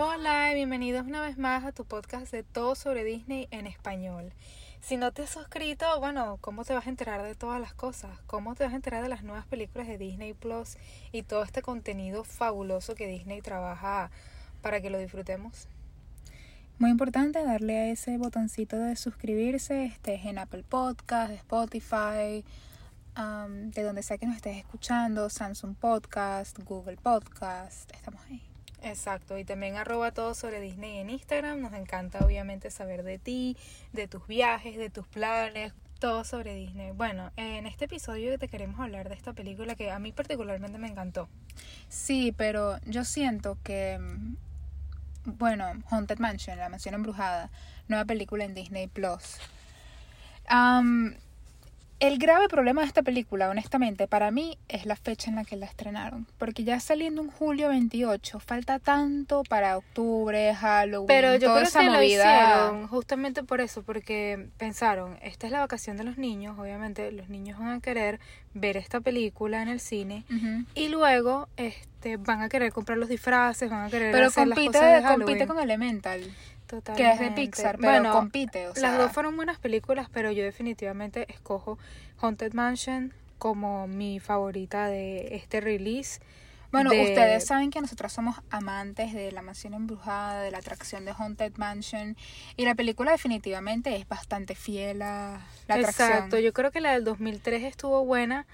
Hola y bienvenidos una vez más a tu podcast de todo sobre Disney en español. Si no te has suscrito, bueno, ¿cómo te vas a enterar de todas las cosas? ¿Cómo te vas a enterar de las nuevas películas de Disney Plus y todo este contenido fabuloso que Disney trabaja para que lo disfrutemos? Muy importante darle a ese botoncito de suscribirse, estés en Apple Podcast, Spotify, um, de donde sea que nos estés escuchando, Samsung Podcast, Google Podcast, estamos ahí. Exacto, y también arroba todo sobre Disney en Instagram. Nos encanta obviamente saber de ti, de tus viajes, de tus planes, todo sobre Disney. Bueno, en este episodio te queremos hablar de esta película que a mí particularmente me encantó. Sí, pero yo siento que, bueno, Haunted Mansion, la mansión embrujada, nueva película en Disney Plus. El grave problema de esta película, honestamente, para mí es la fecha en la que la estrenaron. Porque ya saliendo un julio 28, falta tanto para octubre, Halloween, Pero yo toda creo esa que lo movida. hicieron justamente por eso, porque pensaron, esta es la vacación de los niños, obviamente los niños van a querer ver esta película en el cine y luego este van a querer comprar los disfraces, van a querer Pero hacer las cosas de compite con Elemental, que es de. Pixar, pero Bueno, compite, o sea, Las dos fueron buenas películas, pero yo definitivamente escojo Haunted Mansion como mi favorita de este release. Bueno, de- ustedes saben que nosotros somos amantes de la mansión embrujada, de la atracción de Haunted Mansion, y la película definitivamente es bastante fiel a la atracción. Exacto, yo creo que la del 2003 estuvo buena,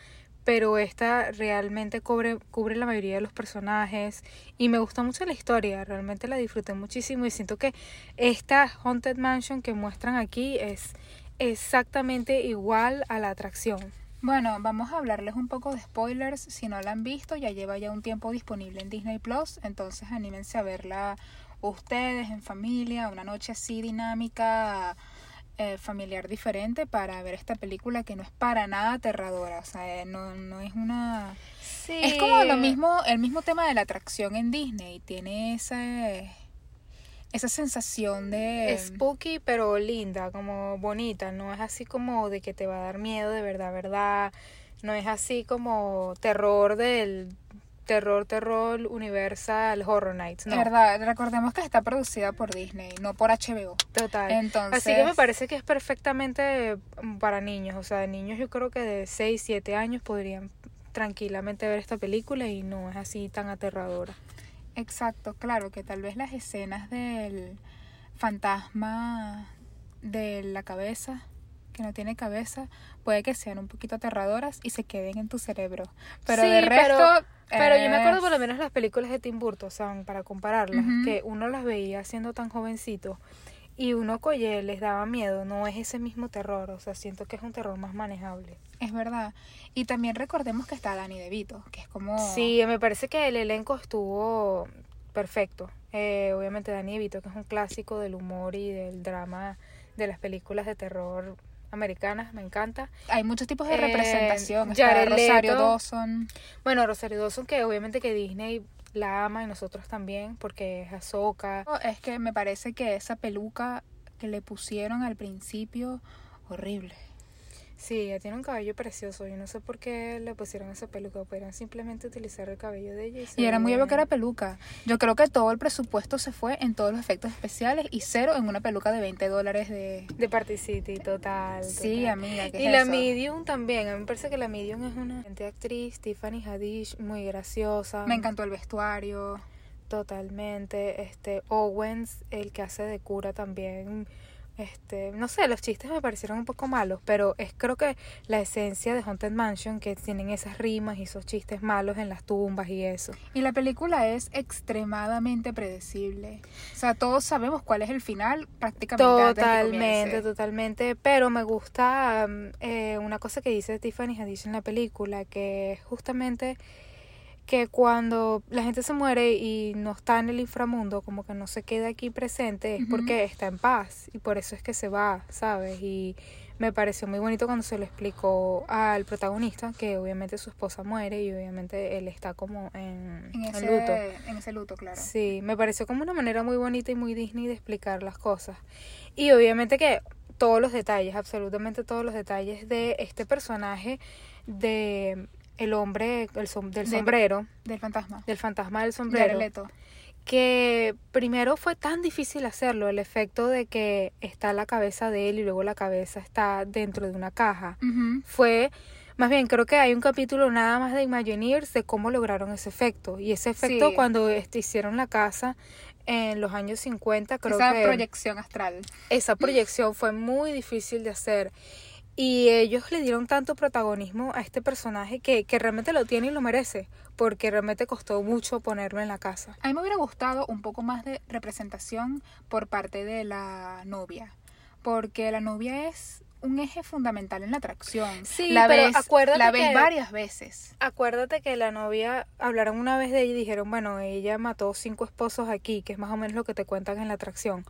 pero esta realmente cubre, cubre la mayoría de los personajes y me gustó mucho la historia, realmente la disfruté muchísimo y siento que esta Haunted Mansion que muestran aquí es exactamente igual a la atracción. Bueno, vamos a hablarles un poco de spoilers. Si no la han visto, ya lleva ya un tiempo disponible en Disney Plus. Entonces anímense a verla ustedes en familia, una noche así dinámica, eh, familiar diferente para ver esta película que no es para nada aterradora. O sea, eh, no, no es una. Sí. Es como lo mismo, el mismo tema de la atracción en Disney. Tiene ese, esa sensación de. spooky pero linda, como bonita, no es así como de que te va a dar miedo de verdad, verdad, no es así como terror del terror, terror universal Horror Nights, no, verdad, recordemos que está producida por Disney, no por HBO. total. Entonces, Así que me parece que es perfectamente mm, para niños, o sea, niños yo creo que de 6, 7 años podrían tranquilamente ver esta película y no es así tan aterradora. Exacto, claro, que tal vez las escenas del fantasma de la cabeza, que no tiene cabeza, puede que sean un poquito aterradoras y se queden en tu cerebro. Pero Sí, de resto... Pero yo me acuerdo por lo menos las películas de Tim Burton, o sea, para compararlas, que uno las veía siendo tan jovencito y uno coye les daba miedo, no es ese mismo terror, o sea, siento que es un terror más manejable. Es verdad. Y también recordemos que está Danny DeVito, que es como... Sí, me parece que el elenco estuvo perfecto. Eh, obviamente Danny DeVito, que es un clásico del humor y del drama de las películas de terror americanas, me encanta. Hay muchos tipos de Eh, representación. Jared Rosario. Dawson. Bueno, Rosario Dawson, que obviamente que Disney la ama y nosotros también, porque es Ahsoka. Es que me parece que esa peluca que le pusieron al principio, horrible. Sí, ella tiene un cabello precioso. Yo no sé por qué le pusieron esa peluca. Podrían simplemente utilizar el cabello de ella. Y, era muy obvio que era peluca. Yo creo que todo el presupuesto se fue en todos los efectos especiales y cero en una peluca de 20 dólares de... De Party City, total. Sí, amiga, ¿qué Y es la eso? Medium también. A mí me parece que la Medium es una excelente actriz. Tiffany Haddish, muy graciosa. Me encantó el vestuario. Totalmente. Este, Owens, el que hace de cura también. Este, no sé, los chistes me parecieron un poco malos, pero es creo que la esencia de Haunted Mansion, que tienen esas rimas y esos chistes malos en las tumbas y eso. Y la película es extremadamente predecible. O sea, todos sabemos cuál es el final prácticamente Totalmente, totalmente. Pero me gusta mm, eh, una cosa que dice Tiffany Haddish en la película, que justamente que cuando la gente se muere y no está en el inframundo, como que no se queda aquí presente, es porque está en paz y por eso es que se va, ¿sabes? Y me pareció muy bonito cuando se lo explicó al protagonista, que obviamente su esposa muere y obviamente él está como en, En en ese, luto. en ese luto, claro. Sí, me pareció como una manera muy bonita y muy Disney de explicar las cosas. Y obviamente que todos los detalles, absolutamente todos los detalles de este personaje de el hombre el som- del De- sombrero, Del fantasma. del fantasma del sombrero, Leto. que primero fue tan difícil hacerlo, el efecto de que está la cabeza de él y luego la cabeza está dentro de una caja. Fue, más bien, creo que hay un capítulo nada más de Imagineers de cómo lograron ese efecto. Y ese efecto Sí. cuando este, hicieron la casa en los años 50, creo Esa que proyección astral. esa proyección fue muy difícil de hacer. Y ellos le dieron tanto protagonismo a este personaje que, que realmente lo tiene y lo merece, porque realmente costó mucho ponerlo en la casa. A mí me hubiera gustado un poco más de representación por parte de la novia, porque la novia es un eje fundamental en la atracción. Sí, la pero ves, acuérdate la ves que- varias veces. Acuérdate que la novia, hablaron una vez de ella y dijeron, bueno, ella mató cinco esposos aquí, que es más o menos lo que te cuentan en la atracción.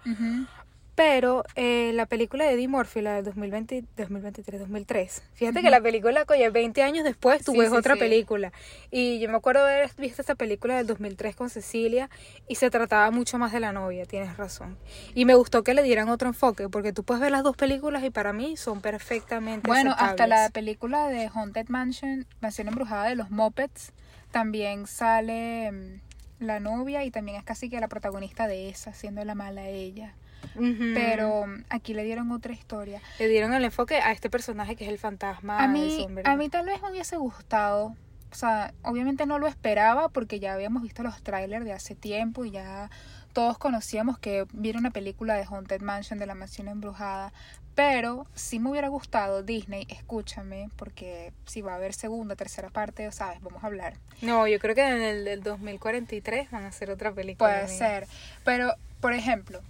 Pero eh, la película de Eddie Murphy, la del 2020, 2023, 2003, fíjate que la película, coño, 20 años después tú Sí, ves sí, otra sí. película. Y yo me acuerdo haber visto esa película del 2003 con Cecilia y se trataba mucho más de la novia, tienes razón. Y me gustó que le dieran otro enfoque, porque tú puedes ver las dos películas y para mí son perfectamente Bueno, hasta la película de Haunted Mansion, Mansión Embrujada de los Muppets, también sale mm, la novia y también es casi que la protagonista de esa, siendo la mala ella. Ujú. Pero mm, aquí le dieron otra historia. Le dieron el enfoque a este personaje que es el fantasma a mí, a mí tal vez me hubiese gustado. O sea, obviamente no lo esperaba porque ya habíamos visto los trailers de hace tiempo y ya todos conocíamos que viera una película de Haunted Mansion de la mansión embrujada. Pero sí me hubiera gustado Disney, escúchame, porque si va a haber segunda, tercera parte, sabes, vamos a hablar. No, yo creo que en el del 2043 van a hacer otra película. Puede ser. Pero, por ejemplo,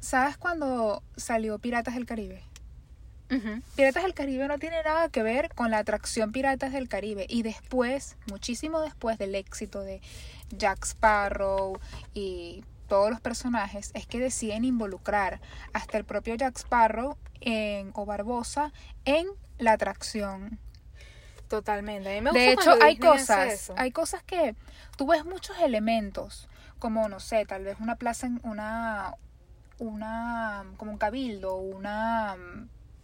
¿sabes cuando salió Piratas del Caribe? Piratas del Caribe no tiene nada que ver con la atracción Piratas del Caribe. Y después, muchísimo después del éxito de Jack Sparrow y todos los personajes, es que deciden involucrar hasta el propio Jack Sparrow en, o Barbosa en la atracción. Totalmente. A mí me gusta De hecho, hay Disney cosas, hay cosas que tú ves muchos elementos, como no sé, tal vez una plaza en una una como un cabildo, una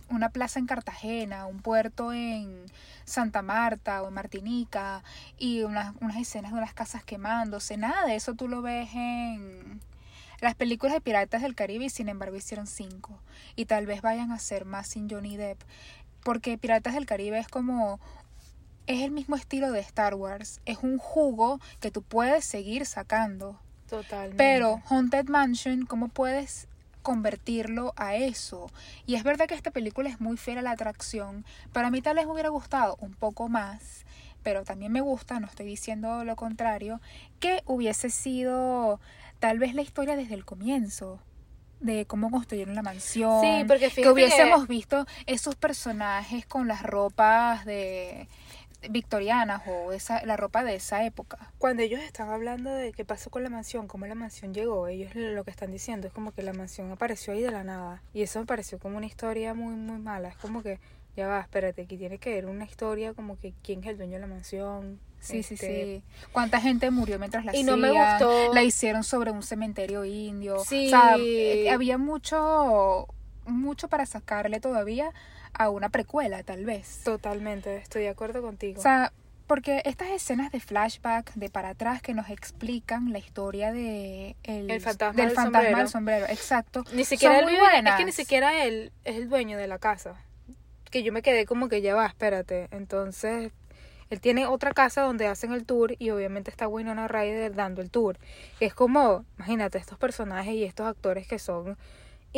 una plaza en Cartagena, un puerto en Santa Marta o en Martinica y unas, unas escenas de unas casas quemándose, nada de eso tú lo ves en las películas de Piratas del Caribe y sin embargo hicieron cinco. Y tal vez vayan a hacer más sin Johnny Depp porque Piratas del Caribe es como es el mismo estilo de Star Wars, es un jugo que tú puedes seguir sacando. Totalmente. Pero Haunted Mansion, ¿cómo puedes convertirlo a eso? Y es verdad que esta película es muy fiel a la atracción, pero a mí tal vez me hubiera gustado un poco más, pero también me gusta, no estoy diciendo lo contrario, que hubiese sido tal vez la historia desde el comienzo de cómo construyeron la mansión, Sí, porque que hubiésemos visto esos personajes con las ropas de victorianas o esa la ropa de esa época. Cuando ellos están hablando de qué pasó con la mansión, cómo la mansión llegó, ellos lo que están diciendo es como que la mansión apareció ahí de la nada. Y eso me pareció como una historia muy, muy mala. Es como que, ya va, espérate, aquí tiene que haber una historia como que quién es el dueño de la mansión. Sí, sí, este, sí. ¿Cuánta gente murió mientras la Y no me hacían? gustó. La hicieron sobre un cementerio indio. Sí. O sea, había mucho, mucho para sacarle todavía a una precuela, tal vez. Totalmente, estoy de acuerdo contigo. O sea, porque estas escenas de flashback, de para atrás, que nos explican la historia de el, El fantasma del del fantasma sombrero. del sombrero, exacto. Ni siquiera son él muy es que ni siquiera él es el dueño de la casa. Que yo me quedé como que ya va, espérate. Entonces, él tiene otra casa donde hacen el tour y obviamente está Winona Ryder dando el tour. Es como, imagínate, estos personajes y estos actores que son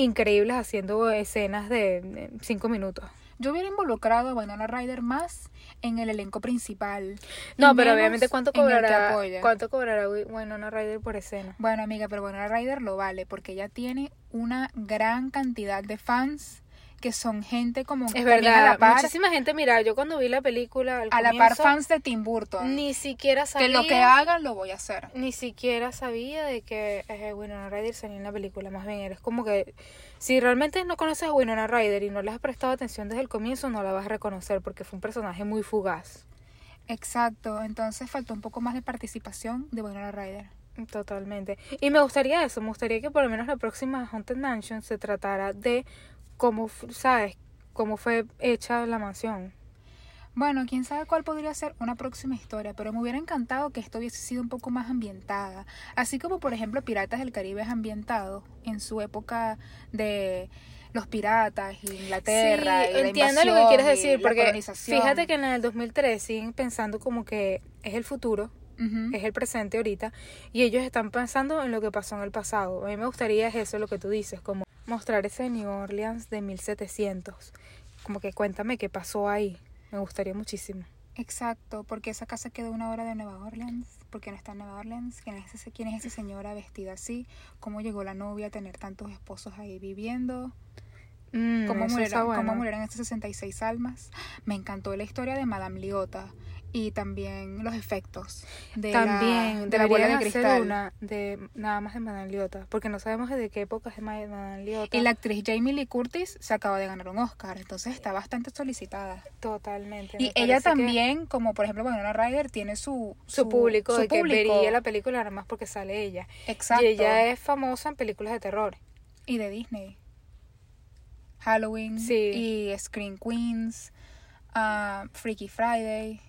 increíbles haciendo escenas de cinco minutos. Yo hubiera involucrado a Winona Ryder más en el elenco principal. No, pero obviamente cuánto cobrará, cuánto cobrará Wi- Winona Ryder por escena. Bueno, amiga, pero Winona Ryder lo vale porque ella tiene una gran cantidad de fans que son gente como Es verdad, a la par, muchísima gente, mira, yo cuando vi la película al a la par fans de Tim Burton. ni siquiera sabía que lo que hagan lo voy a hacer. ni siquiera sabía de que eh, Winona Ryder salía en la película. Más bien, eres como que si realmente no conoces a Winona Ryder y no le has prestado atención desde el comienzo, no la vas a reconocer porque fue un personaje muy fugaz. Exacto, entonces faltó un poco más de participación de Winona Ryder. Totalmente. Y me gustaría eso, me gustaría que por lo menos la próxima Haunted Mansion se tratara de cómo, ¿sabes? Cómo fue hecha la mansión. Bueno, quién sabe cuál podría ser una próxima historia, pero me hubiera encantado que esto hubiese sido un poco más ambientada. Así como, por ejemplo, Piratas del Caribe es ambientado en su época de los piratas Inglaterra. Sí, y la entiendo lo que quieres decir, porque fíjate que en el 2003 siguen pensando como que es el futuro, Es el presente ahorita, y ellos están pensando en lo que pasó en el pasado. A mí me gustaría es eso lo que tú dices, como mostrar ese New Orleans de 1700. Como que cuéntame qué pasó ahí. Me gustaría muchísimo. Exacto, porque esa casa quedó una hora de Nueva Orleans, porque no está en Nueva Orleans, ¿quién es, ese, quién es esa señora vestida así, cómo llegó la novia a tener tantos esposos ahí viviendo, Mm, cómo, murieron, bueno. cómo murieron estas 66 almas. Me encantó la historia de Madame Liota y también los efectos de También la, de la bola de cristal. una de nada más de Madame Liota, porque no sabemos de qué época es Madame Liota. Y la actriz Jamie Lee Curtis se acaba de ganar un Oscar, entonces está bastante solicitada. Totalmente. Y ella que también, como por ejemplo Winona Ryder, tiene su, Su, público, su de que público. vería la película nada más porque sale ella. Exacto. Y ella es famosa en películas de terror. y de Disney. Halloween Sí. y Screen Queens, ah, Freaky Friday.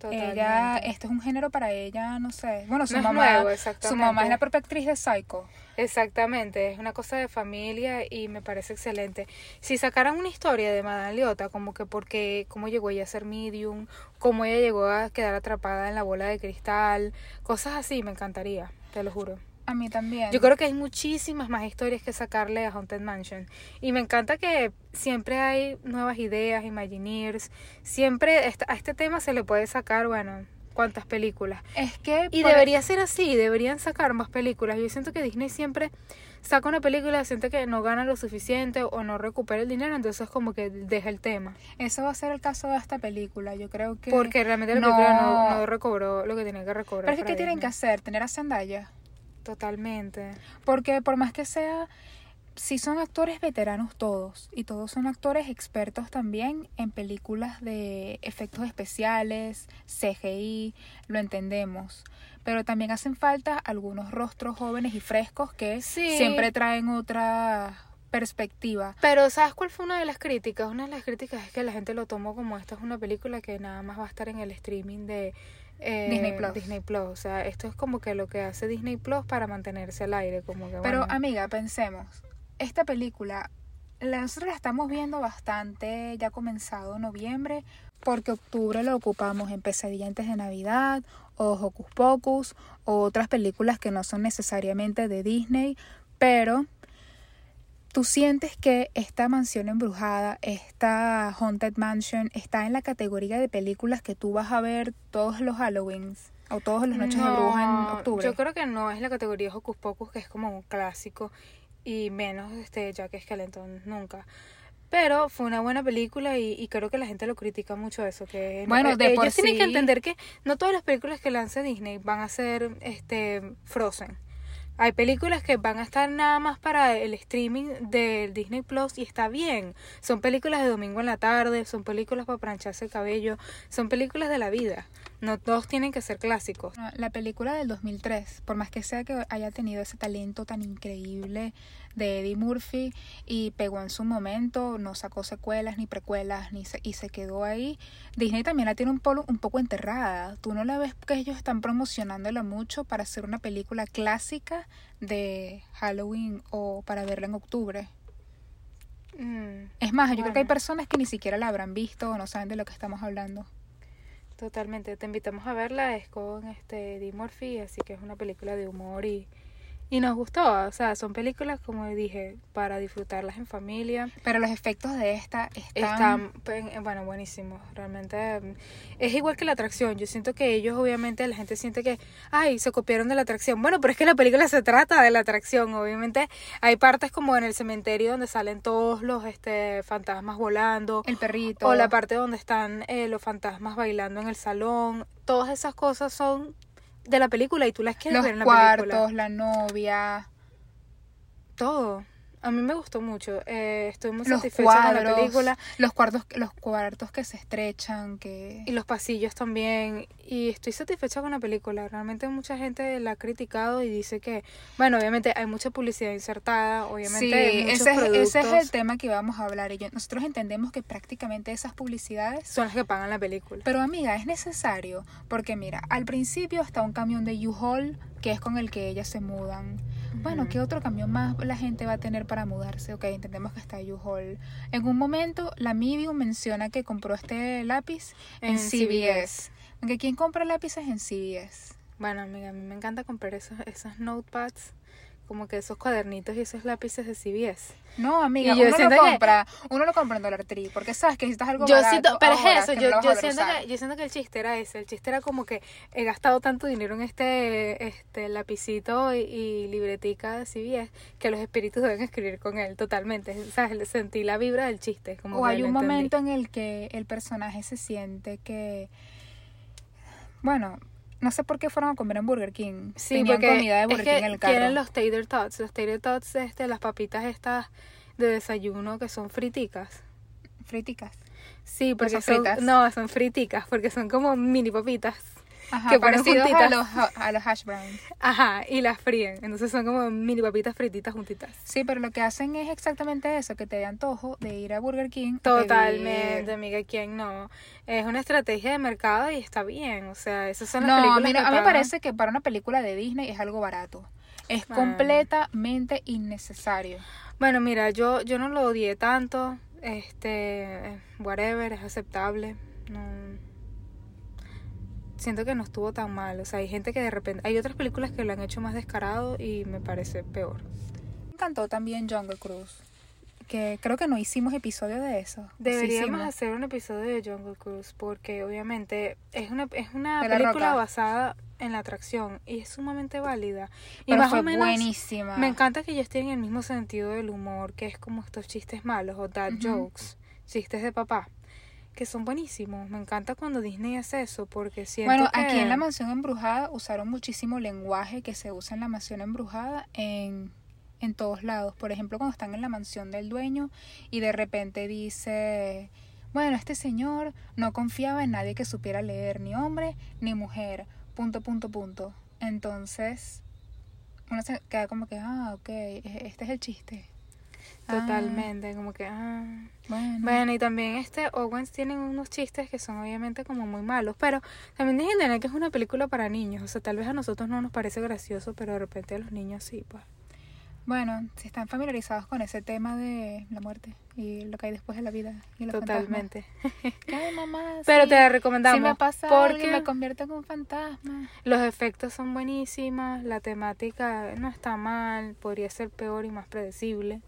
Totalmente. Ella, este es un género para ella, no sé. Bueno, su No mamá, nuevo, su exactamente. mamá es la propia actriz de Psycho. Exactamente, es una cosa de familia y me parece excelente. Si sacaran una historia de Madame Leota, como que porque, cómo llegó ella a ser medium, cómo ella llegó a quedar atrapada en la bola de cristal, cosas así, me encantaría, te lo juro. A mí también. Yo creo que hay muchísimas más historias que sacarle a Haunted Mansion. Y me encanta que siempre hay nuevas ideas, Imagineers. Siempre a este tema se le puede sacar, bueno, cuántas películas. es que Y debería ser así, deberían sacar más películas. Yo siento que Disney siempre saca una película, siente que no gana lo suficiente o no recupera el dinero, entonces como que deja el tema. eso va a ser el caso de esta película. Yo creo que. Porque realmente la no- película no, no recobró lo que tenía que recobrar. Pero es que, para ¿qué tienen que hacer? Tener a Zendaya. Totalmente. Porque por más que sea, si son actores veteranos todos, y todos son actores expertos también en películas de efectos especiales, CGI, lo entendemos. Pero también hacen falta algunos rostros jóvenes y frescos que Sí. siempre traen otra perspectiva. Pero ¿sabes cuál fue una de las críticas? Una de las críticas es que la gente lo tomó como esta es una película que nada más va a estar en el streaming de eh, Disney Plus. Disney Plus. O sea, esto es como que lo que hace Disney Plus para mantenerse al aire. Como que, Pero bueno, amiga, pensemos, esta película la- nosotros la estamos viendo bastante, ya ha comenzado noviembre, porque octubre lo ocupamos en Pesadilla antes de Navidad, o Hocus Pocus, o otras películas que no son necesariamente de Disney, pero tú sientes que esta mansión embrujada, esta Haunted Mansion, está en la categoría de películas que tú vas a ver todos los Halloweens o todas las noches de bruja en no, octubre. Yo creo que no es la categoría Hocus Pocus, que es como un clásico, y menos este Jack Skellington, nunca. Pero fue una buena película y, y creo que la gente lo critica mucho eso. Que no- Bueno, eh, de por ellos tienen que entender que no todas las películas que lance Disney van a ser este Frozen. Hay películas que van a estar nada más para el streaming del Disney Plus y está bien. Son películas de domingo en la tarde, son películas para plancharse el cabello, son películas de la vida. No todos tienen que ser clásicos. No, La película del 2003, por más que sea que haya tenido ese talento tan increíble de Eddie Murphy y pegó en su momento, no sacó secuelas ni precuelas ni se, y se quedó ahí, Disney también la tiene un, polo, un poco enterrada. Tú no la ves que ellos están promocionándola mucho para hacer una película clásica de Halloween o para verla en octubre. Mm, Es más, yo creo que hay personas que ni siquiera la habrán visto o no saben de lo que estamos hablando. Totalmente. Te invitamos a verla. Es con este Eddie Murphy, así que es una película de humor y, y nos gustó. O sea, son películas, como dije, para disfrutarlas en familia. Pero los efectos de esta están... Están, pues, bueno, buenísimos. Realmente mm, es igual que la atracción. Yo siento que ellos, obviamente, la gente siente que, ay, se copiaron de la atracción. Bueno, pero es que la película se trata de la atracción. Obviamente, hay partes como en el cementerio donde salen todos los este, fantasmas volando. El perrito. O la parte donde están eh, los fantasmas bailando en el salón. Todas esas cosas son de la película y tú las quieres los ver en la cuartos, película. la novia. Todo. A mí me gustó mucho. Eh, estoy muy Los satisfecha con la película. los cuartos, los cuartos que se estrechan, que... Y los pasillos también. Y estoy satisfecha con la película. Realmente mucha gente la ha criticado y dice que, bueno, obviamente hay mucha publicidad insertada, obviamente hay Sí, muchos ese, es- ese es el tema que íbamos a hablar. Y yo- nosotros entendemos que prácticamente esas publicidades son las que pagan la película. Pero amiga, es necesario, porque mira, al principio está un camión de U-Haul, que es con el que ellas se mudan. Bueno. ¿qué otro camión más la gente va a tener para mudarse? Ok, entendemos que está U-Haul. En un momento, la Medium menciona que compró este lápiz en, En CVS. Aunque ¿quién compra lápices en CVS? Bueno, amiga, a mí me encanta comprar esos, esos notepads, como que esos cuadernitos y esos lápices de CVS. No, amiga, yo uno lo siento que- compra, uno lo compra en Dollar Tree, porque sabes que necesitas algo Yo barato siento, pero es eso, no yo, yo siento que, yo siento que el chiste era ese, el chiste era como que he gastado tanto dinero en este, este lapicito y, y libretica de CVS que los espíritus deben escribir con él totalmente, ¿sabes? Sentí la vibra del chiste. Como O hay un entendí. momento en el que el personaje se siente que, bueno, no sé por qué fueron a comer en Burger King. Sí, Tenían porque comida de es Burger que King en el carro. quieren los tater tots, los tater tots, este, las papitas estas de desayuno que son friticas. Friticas. Sí, porque son son, fritas? no, son friticas, porque son como mini papitas. Ajá, Que ponen parecidos a juntitas. los, a los hash browns. Ajá, y las fríen. Entonces son como mini papitas frititas juntitas. Sí, pero lo que hacen es exactamente eso, que te dé antojo de ir a Burger King. Totalmente, amiga, ¿quién no? Es una estrategia de mercado y está bien. O sea, esas son las No, películas que a mí me parece que para una película de Disney es algo barato. Es Ah. completamente innecesario. Bueno, mira, yo, yo no lo odié tanto. Este, whatever, es aceptable. No. Siento que no estuvo tan mal. O sea, hay gente que de repente. Hay otras películas que lo han hecho más descarado y me parece peor. Me encantó también Jungle Cruise. Que creo que no hicimos episodio de eso. ¿O sí Deberíamos hacer un episodio de Jungle Cruise porque obviamente es una, es una película Roca. basada en la atracción y es sumamente válida. Y Pero más fue o menos buenísima. me encanta que ellos tienen el mismo sentido del humor, que es como estos chistes malos o dad jokes, chistes de papá, que son buenísimos. Me encanta cuando Disney hace eso porque siento Bueno, que... aquí en la mansión embrujada usaron muchísimo lenguaje que se usa en la mansión embrujada en, en todos lados. Por ejemplo, cuando están en la mansión del dueño y de repente dice, bueno, este señor no confiaba en nadie que supiera leer, ni hombre ni mujer, punto, punto, punto. Entonces, uno se queda como que, ah, ok, e- este es el chiste. Ah, Totalmente, como que... Ah. bueno. Bueno, y también este Owens tienen unos chistes que son obviamente como muy malos, pero también dejen de entender que es una película para niños, o sea, tal vez a nosotros no nos parece gracioso, pero de repente a los niños sí, pues. Bueno, si están familiarizados con ese tema de la muerte y lo que hay después de la vida y los Totalmente. Ay, mamá, Pero sí, te la recomendamos Si me pasa algo porque me convierto en un fantasma. los efectos son buenísimos, la temática no está mal, podría ser peor y más predecible.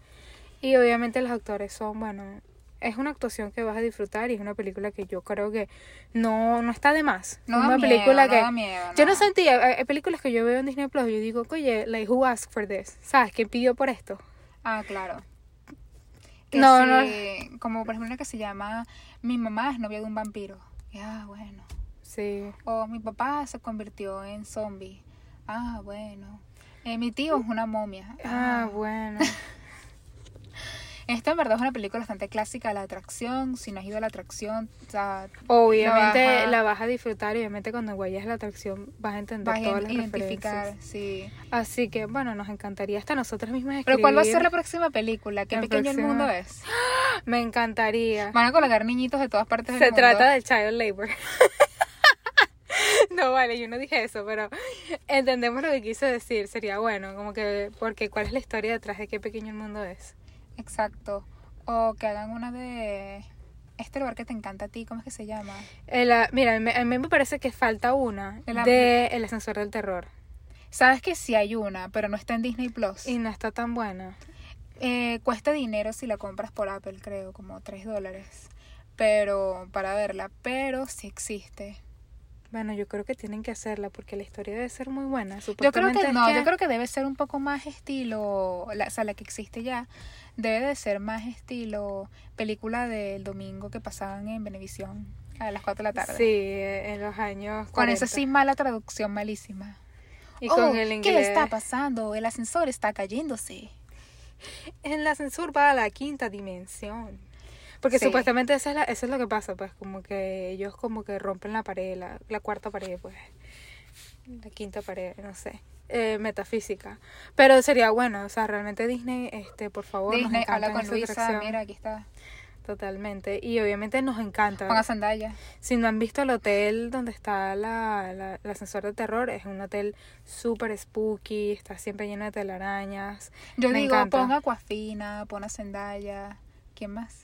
Y obviamente los actores son, bueno, es una actuación que vas a disfrutar y es una película que yo creo que no, no está de más. No es una miedo, película no que da miedo, yo no no. sentía, hay hay películas que yo veo en Disney Plus, yo digo, oye, like, who asked for this? ¿Sabes? ¿Quién pidió por esto? Ah, claro. Que No, sí, Como por ejemplo una que se llama Mi mamá es novia de un vampiro. Y, ah, bueno. Sí. O mi papá se convirtió en zombie. Ah, bueno. Eh, mi tío es una momia. Ah, bueno. Esta en verdad es una película bastante clásica la atracción. Si no has ido a la atracción, o sea, Obviamente la vas a disfrutar y obviamente cuando vayas a la atracción vas a entender vas todas a las identificar. referencias. Sí. Así que, bueno, nos encantaría hasta nosotras mismas Pero ¿cuál va a ser escribir. la próxima película? ¿Qué La pequeño el mundo es? Me encantaría. Van a colocar niñitos de todas partes del Se mundo. trata de child labor. no, vale, yo no dije eso, pero entendemos lo que quise decir. Sería bueno, como que, porque ¿cuál es la historia detrás de qué pequeño el mundo es? Exacto. O que hagan una de este lugar que te encanta a ti, ¿cómo es que se llama? El, ah, mira, me- a mí me parece que falta una de El ascensor del terror. Sabes que sí hay una, pero no está en Disney Plus. Y no está tan buena. Eh, cuesta dinero si la compras por Apple, creo, como 3 dólares. Pero, para verla, pero sí existe. Bueno, yo creo que tienen que hacerla porque la historia debe ser muy buena. Yo creo que no, yo creo que debe ser un poco más estilo, la, o sea, la que existe ya, debe de ser más estilo película del domingo que pasaban en Venevisión a las 4 de la tarde. Sí, en los años 40. Con esa sí mala traducción malísima. Y Oh, con el inglés. ¿Qué está pasando? El ascensor está cayéndose. el ascensor va a la quinta dimensión. Porque Sí. supuestamente eso es, la- eso es lo que pasa, pues, como que ellos como que rompen la pared, la, la cuarta pared, pues, la quinta pared, no sé, eh, metafísica. Pero sería bueno, o sea, realmente Disney, este, por favor, Disney, habla con esa Luisa, mira, aquí está. Totalmente, y obviamente nos encanta. Con la Zendaya. Si no han visto el hotel donde está la, la- el ascensor de terror, es un hotel súper spooky, está siempre lleno de telarañas. Yo Me digo, encanta. pon Aquafina, pon a Zendaya. ¿Quién más?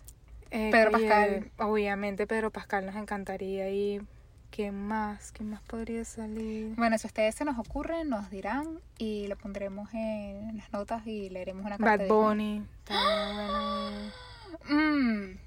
Eh, Pedro Pascal. Obviamente Pedro Pascal nos encantaría. ¿Y quién más? ¿Quién más podría salir? Bueno, si ustedes se nos ocurre, nos dirán y lo pondremos en las notas y leeremos una carta. Bad. Bunny. bueno. Mm,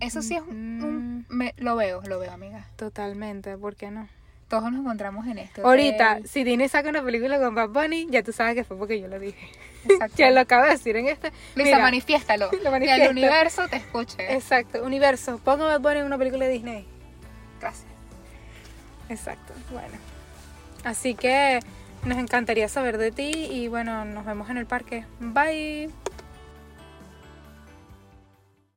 eso sí es un, un- me- lo veo, lo veo, amiga. Totalmente, ¿por qué no? Todos nos encontramos en esto. Ahorita, si Disney saca una película con Bad Bunny, ya tú sabes que fue porque yo lo dije. Exacto. ya lo acabo de decir en este. Luisa, Mira, manifiéstalo. Lo Que el universo te escuche. Exacto, universo. Ponga Bad Bunny en una película de Disney. Gracias. Exacto, bueno. Así que nos encantaría saber de ti y bueno, nos vemos en el parque. Bye.